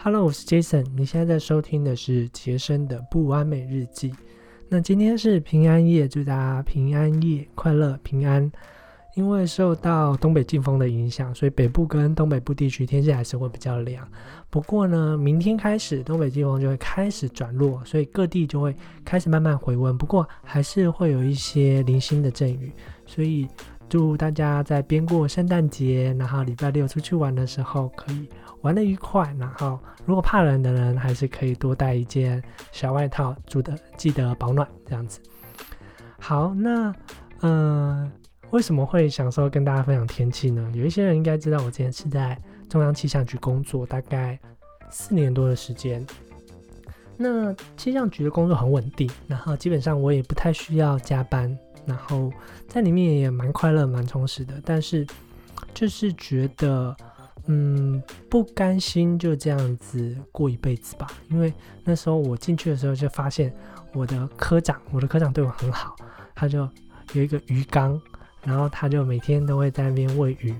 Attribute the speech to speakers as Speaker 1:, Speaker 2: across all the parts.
Speaker 1: Hello，我是 Jason，你现在在收听的是杰森的不完美日记。那今天是平安夜，祝大家平安夜快乐平安。因为受到东北季风的影响，所以北部跟东北部地区天气还是会比较凉。不过呢，明天开始东北季风就会开始转弱，所以各地就会开始慢慢回温。不过还是会有一些零星的阵雨，所以祝大家在边过圣诞节，然后礼拜六出去玩的时候可以玩的愉快。然后如果怕冷的人，还是可以多带一件小外套，住的记得保暖这样子。好，那嗯。为什么会想说跟大家分享天气呢？有一些人应该知道，我之前是在中央气象局工作，大概四年多的时间。那气象局的工作很稳定，然后基本上我也不太需要加班，然后在里面也蛮快乐、蛮充实的。但是就是觉得，嗯，不甘心就这样子过一辈子吧。因为那时候我进去的时候就发现，我的科长，我的科长对我很好，他就有一个鱼缸。然后他就每天都会在那边喂鱼，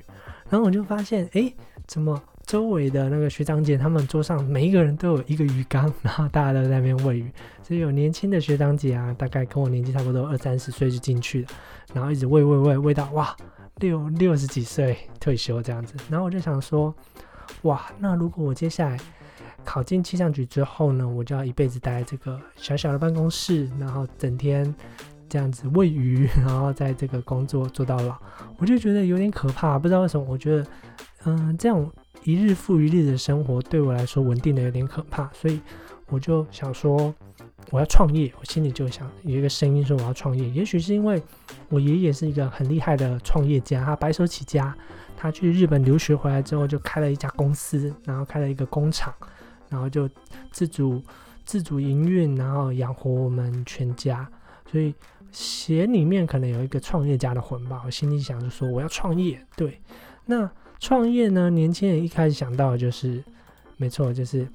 Speaker 1: 然后我就发现，哎，怎么周围的那个学长姐他们桌上每一个人都有一个鱼缸，然后大家都在那边喂鱼，所以有年轻的学长姐啊，大概跟我年纪差不多二三十岁就进去了，然后一直喂喂喂喂到哇六六十几岁退休这样子，然后我就想说，哇，那如果我接下来考进气象局之后呢，我就要一辈子待在这个小小的办公室，然后整天。这样子喂鱼，然后在这个工作做到老，我就觉得有点可怕。不知道为什么，我觉得，嗯，这样一日复一日的生活对我来说稳定的有点可怕，所以我就想说我要创业。我心里就想有一个声音说我要创业。也许是因为我爷爷是一个很厉害的创业家，他白手起家，他去日本留学回来之后就开了一家公司，然后开了一个工厂，然后就自主自主营运，然后养活我们全家，所以。鞋里面可能有一个创业家的魂吧，我心里想着说我要创业。对，那创业呢？年轻人一开始想到的就是，没错，就是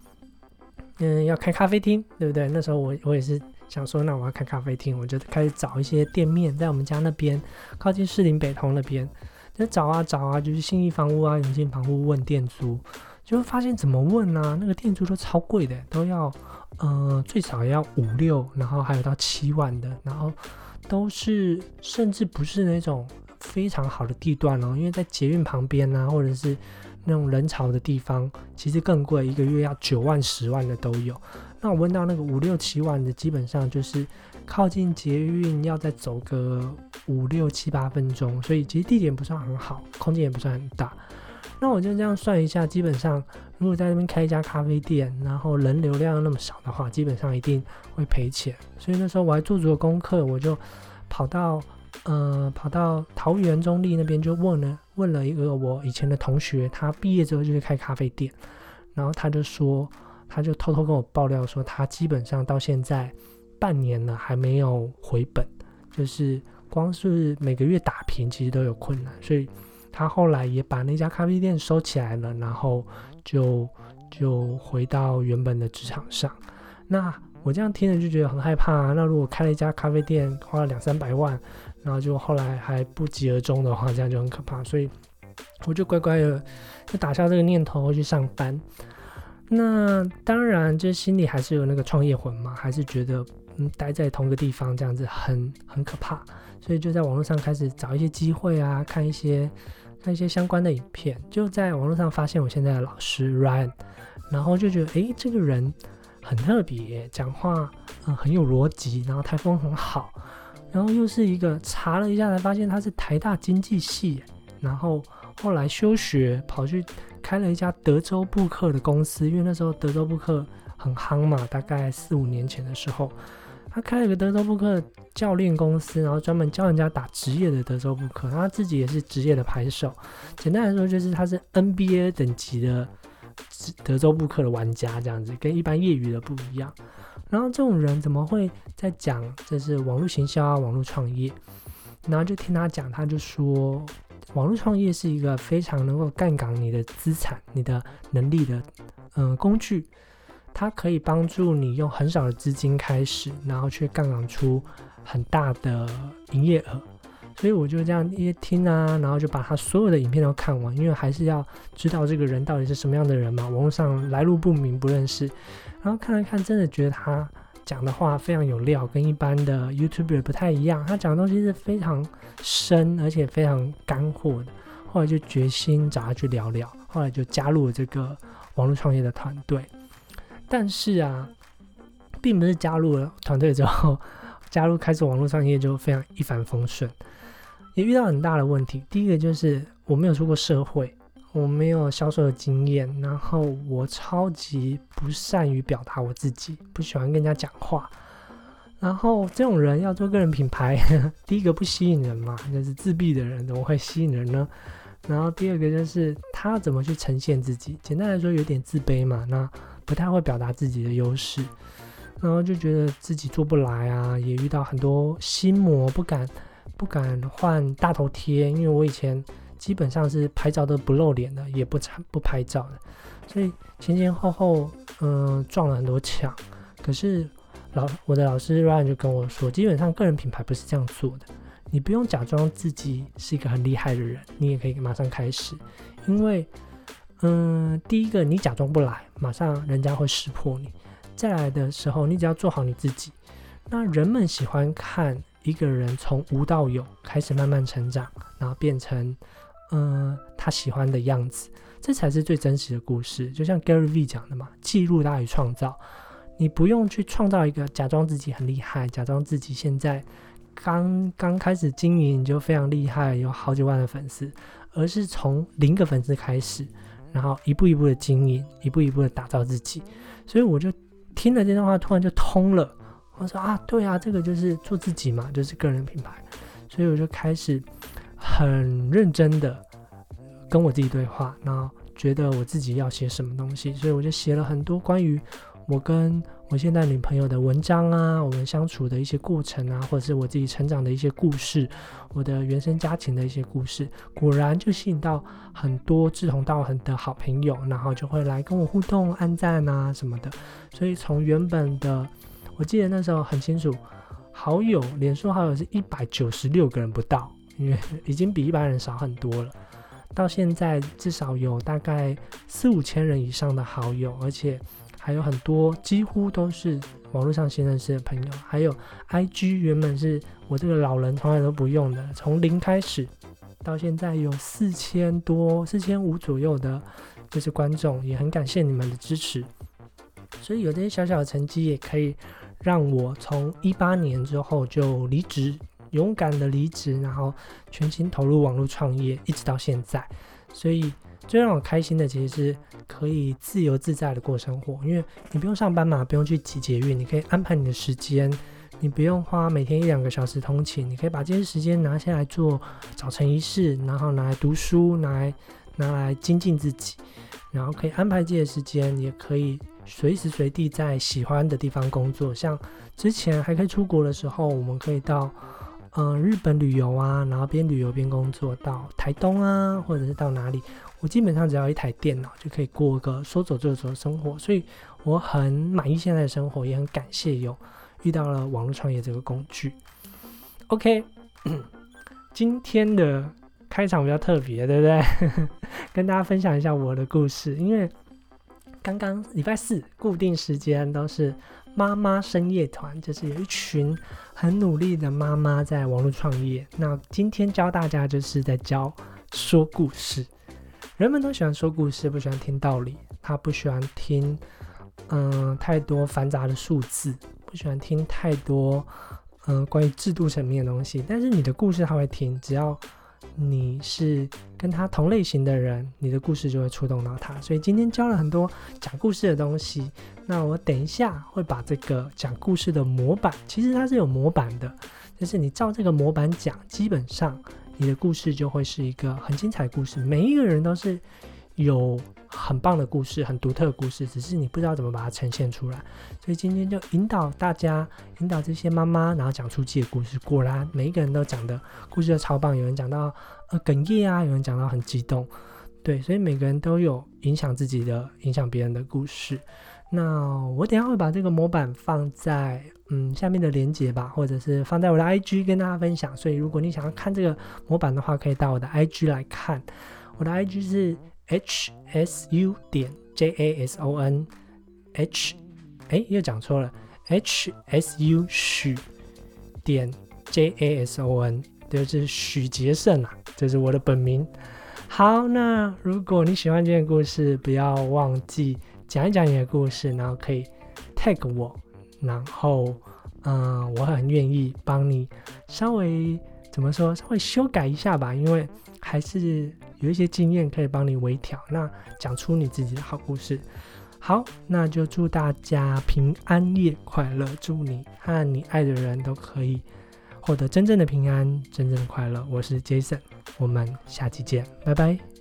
Speaker 1: 嗯，要开咖啡厅，对不对？那时候我我也是想说，那我要开咖啡厅，我就开始找一些店面，在我们家那边靠近士林北通那边，就找啊找啊，就是信义房屋啊、永进房屋问店租，就会发现怎么问呢？那个店租都超贵的，都要呃最少要五六，然后还有到七万的，然后。都是，甚至不是那种非常好的地段哦，因为在捷运旁边啊，或者是那种人潮的地方，其实更贵，一个月要九万、十万的都有。那我问到那个五六七万的，基本上就是靠近捷运，要再走个五六七八分钟，所以其实地点不算很好，空间也不算很大。那我就这样算一下，基本上如果在那边开一家咖啡店，然后人流量那么少的话，基本上一定会赔钱。所以那时候我还做足了功课，我就跑到呃跑到桃园中立那边，就问了问了一个我以前的同学，他毕业之后就是开咖啡店，然后他就说，他就偷偷跟我爆料说，他基本上到现在半年了还没有回本，就是光是每个月打平，其实都有困难，所以。他后来也把那家咖啡店收起来了，然后就就回到原本的职场上。那我这样听了就觉得很害怕啊。那如果开了一家咖啡店，花了两三百万，然后就后来还不疾而终的话，这样就很可怕。所以我就乖乖的就打消这个念头去上班。那当然，就心里还是有那个创业魂嘛，还是觉得嗯待在同个地方这样子很很可怕。所以就在网络上开始找一些机会啊，看一些。看一些相关的影片，就在网络上发现我现在的老师 Ryan，然后就觉得诶，这个人很特别，讲话嗯很有逻辑，然后台风很好，然后又是一个查了一下才发现他是台大经济系，然后后来休学跑去开了一家德州布克的公司，因为那时候德州布克很夯嘛，大概四五年前的时候。他开了个德州扑克教练公司，然后专门教人家打职业的德州扑克。他自己也是职业的牌手。简单来说，就是他是 NBA 等级的德州扑克的玩家，这样子跟一般业余的不一样。然后这种人怎么会在讲这是网络行销啊、网络创业？然后就听他讲，他就说，网络创业是一个非常能够杠杆你的资产、你的能力的嗯工具。它可以帮助你用很少的资金开始，然后去杠杆出很大的营业额。所以我就这样一听啊，然后就把他所有的影片都看完，因为还是要知道这个人到底是什么样的人嘛，网络上来路不明不认识，然后看了看，真的觉得他讲的话非常有料，跟一般的 YouTuber 不太一样，他讲的东西是非常深而且非常干货的。后来就决心找他去聊聊，后来就加入了这个网络创业的团队。但是啊，并不是加入了团队之后，加入开始网络创业就非常一帆风顺，也遇到很大的问题。第一个就是我没有出过社会，我没有销售的经验，然后我超级不善于表达我自己，不喜欢跟人家讲话。然后这种人要做个人品牌，第一个不吸引人嘛，就是自闭的人怎么会吸引人呢？然后第二个就是他怎么去呈现自己，简单来说有点自卑嘛，那不太会表达自己的优势，然后就觉得自己做不来啊，也遇到很多心魔，不敢不敢换大头贴，因为我以前基本上是拍照都不露脸的，也不不拍照的，所以前前后后嗯撞了很多墙。可是老我的老师 Ryan 就跟我说，基本上个人品牌不是这样做的。你不用假装自己是一个很厉害的人，你也可以马上开始，因为，嗯，第一个你假装不来，马上人家会识破你；再来的时候，你只要做好你自己。那人们喜欢看一个人从无到有开始慢慢成长，然后变成，嗯，他喜欢的样子，这才是最真实的故事。就像 Gary V 讲的嘛，记录大于创造。你不用去创造一个假装自己很厉害，假装自己现在。刚刚开始经营就非常厉害，有好几万的粉丝，而是从零个粉丝开始，然后一步一步的经营，一步一步的打造自己。所以我就听了这段话，突然就通了。我说啊，对啊，这个就是做自己嘛，就是个人品牌。所以我就开始很认真的跟我自己对话，然后觉得我自己要写什么东西，所以我就写了很多关于我跟。我现在女朋友的文章啊，我们相处的一些过程啊，或者是我自己成长的一些故事，我的原生家庭的一些故事，果然就吸引到很多志同道合的好朋友，然后就会来跟我互动、按赞啊什么的。所以从原本的，我记得那时候很清楚，好友，脸书好友是一百九十六个人不到，因为已经比一般人少很多了。到现在至少有大概四五千人以上的好友，而且。还有很多几乎都是网络上新认识的朋友，还有 IG 原本是我这个老人从来都不用的，从零开始到现在有四千多、四千五左右的，就是观众，也很感谢你们的支持。所以有这些小小的成绩，也可以让我从一八年之后就离职，勇敢的离职，然后全心投入网络创业，一直到现在。所以。最让我开心的，其实是可以自由自在的过生活，因为你不用上班嘛，不用去挤捷运，你可以安排你的时间，你不用花每天一两个小时通勤，你可以把这些时间拿下来做早晨仪式，然后拿来读书，拿来拿来精进自己，然后可以安排这些时间，也可以随时随地在喜欢的地方工作。像之前还可以出国的时候，我们可以到嗯日本旅游啊，然后边旅游边工作，到台东啊，或者是到哪里。我基本上只要一台电脑就可以过个说走就走的生活，所以我很满意现在的生活，也很感谢有遇到了网络创业这个工具。OK，今天的开场比较特别，对不对？跟大家分享一下我的故事，因为刚刚礼拜四固定时间都是妈妈深夜团，就是有一群很努力的妈妈在网络创业。那今天教大家就是在教说故事。人们都喜欢说故事，不喜欢听道理。他不喜欢听，嗯，太多繁杂的数字，不喜欢听太多，嗯，关于制度层面的东西。但是你的故事他会听，只要你是跟他同类型的人，你的故事就会触动到他。所以今天教了很多讲故事的东西。那我等一下会把这个讲故事的模板，其实它是有模板的，就是你照这个模板讲，基本上。你的故事就会是一个很精彩的故事，每一个人都是有很棒的故事，很独特的故事，只是你不知道怎么把它呈现出来。所以今天就引导大家，引导这些妈妈，然后讲出自己的故事。果然，每一个人都讲的故事都超棒，有人讲到呃哽咽啊，有人讲到很激动，对，所以每个人都有影响自己的、影响别人的故事。那我等下会把这个模板放在嗯下面的链接吧，或者是放在我的 IG 跟大家分享。所以如果你想要看这个模板的话，可以到我的 IG 来看。我的 IG 是 hsu 点 jason，h 哎又讲错了，hsu 许点 jason，就是许杰胜啊，这是我的本名。好，那如果你喜欢这件故事，不要忘记讲一讲你的故事，然后可以 tag 我，然后嗯，我很愿意帮你稍微怎么说，稍微修改一下吧，因为还是有一些经验可以帮你微调，那讲出你自己的好故事。好，那就祝大家平安夜快乐，祝你和你爱的人都可以。获得真正的平安，真正的快乐。我是 Jason，我们下期见，拜拜。